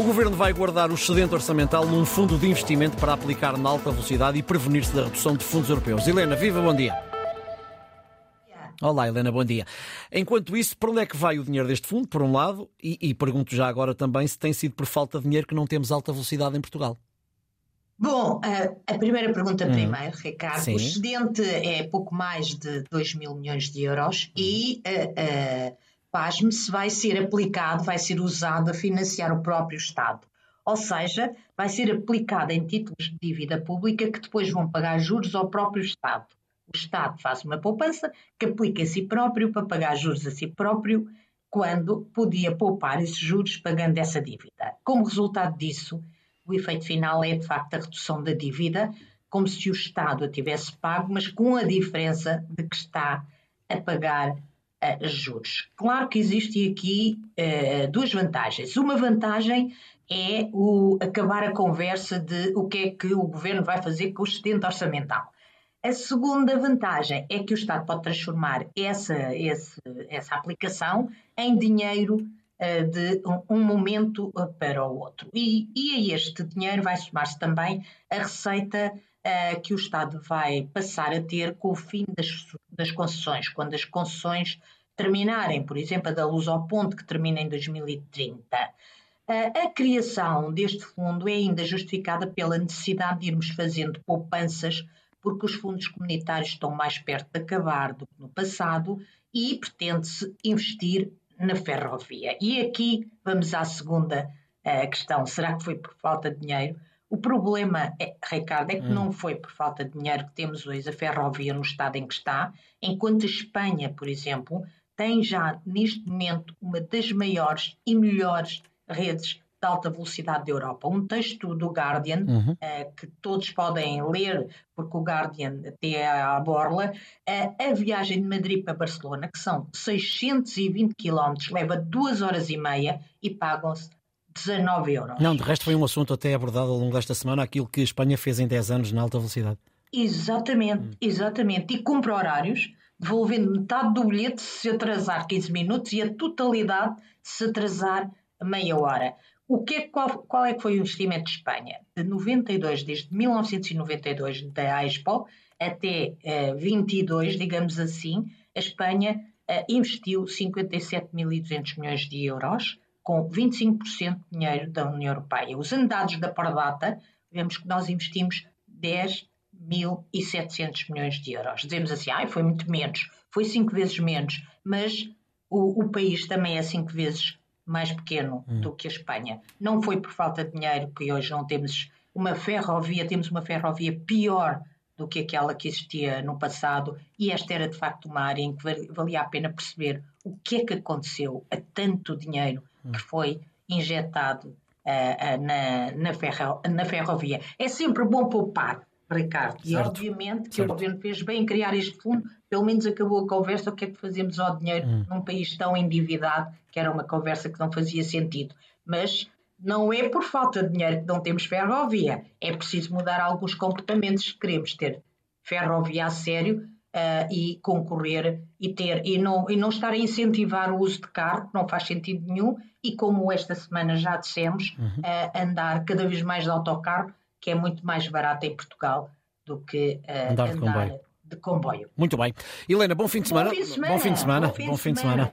O Governo vai guardar o excedente orçamental num fundo de investimento para aplicar na alta velocidade e prevenir-se da redução de fundos europeus. Helena, viva, bom dia. Olá, Helena, bom dia. Enquanto isso, para onde é que vai o dinheiro deste fundo, por um lado? E, e pergunto já agora também se tem sido por falta de dinheiro que não temos alta velocidade em Portugal. Bom, a, a primeira pergunta hum. primeiro, Ricardo. Sim. O excedente é pouco mais de 2 mil milhões de euros e, uh, uh, pasme se vai ser aplicado, vai ser usado a financiar o próprio Estado. Ou seja, vai ser aplicado em títulos de dívida pública que depois vão pagar juros ao próprio Estado. O Estado faz uma poupança que aplica a si próprio para pagar juros a si próprio quando podia poupar esses juros pagando essa dívida. Como resultado disso, o efeito final é de facto a redução da dívida, como se o Estado a tivesse pago, mas com a diferença de que está a pagar uh, juros. Claro que existem aqui uh, duas vantagens. Uma vantagem é o acabar a conversa de o que é que o governo vai fazer com o excedente orçamental. A segunda vantagem é que o Estado pode transformar essa, esse, essa aplicação em dinheiro uh, de um, um, momento para o outro. E, e a este dinheiro vai somar-se também a receita uh, que o Estado vai passar a ter com o fim das, das concessões, quando as concessões terminarem, por exemplo, a da Luz ao Ponto, que termina em 2030. A criação deste fundo é ainda justificada pela necessidade de irmos fazendo poupanças, porque os fundos comunitários estão mais perto de acabar do que no passado e pretende-se investir na ferrovia. E aqui vamos à segunda uh, questão: será que foi por falta de dinheiro? O problema, é, Ricardo, é que hum. não foi por falta de dinheiro que temos hoje a ferrovia no estado em que está, enquanto a Espanha, por exemplo, tem já neste momento uma das maiores e melhores redes de alta velocidade da Europa. Um texto do Guardian, uhum. uh, que todos podem ler, porque o Guardian tem à borla, uh, a viagem de Madrid para Barcelona, que são 620 km, leva duas horas e meia e pagam-se 19 euros. Não, de resto foi um assunto até abordado ao longo desta semana, aquilo que a Espanha fez em 10 anos na alta velocidade. Exatamente, hum. exatamente. E cumpre horários, devolvendo metade do bilhete se atrasar 15 minutos e a totalidade se atrasar meia hora. O que é, qual, qual, é que foi o investimento de Espanha? De 92, desde 1992, da Expo até uh, 22, digamos assim, a Espanha uh, investiu 57.200 milhões de euros, com 25% de dinheiro da União Europeia. Usando dados da Pardata, vemos que nós investimos 10.700 milhões de euros. Dizemos assim, ah, foi muito menos, foi cinco vezes menos, mas o, o país também é cinco vezes mais pequeno hum. do que a Espanha. Não foi por falta de dinheiro que hoje não temos uma ferrovia, temos uma ferrovia pior do que aquela que existia no passado, e esta era de facto uma área em que valia a pena perceber o que é que aconteceu a tanto dinheiro hum. que foi injetado uh, uh, na, na, ferro, na ferrovia. É sempre bom poupar, Ricardo. Certo. E obviamente que certo. o governo fez bem em criar este fundo, pelo menos acabou a conversa, o que é que fazemos ao dinheiro hum. num país tão endividado, que era uma conversa que não fazia sentido. Mas não é por falta de dinheiro que não temos ferrovia, é preciso mudar alguns comportamentos. Queremos ter ferrovia a sério uh, e concorrer e ter e não, e não estar a incentivar o uso de carro, que não faz sentido nenhum, e como esta semana já dissemos, uhum. uh, andar cada vez mais de autocarro, que é muito mais barato em Portugal do que uh, andar, de, andar comboio. de, comboio. Muito bem. Helena, bom fim de semana. Bom fim de semana. Bom fim de semana. Bom fim de semana.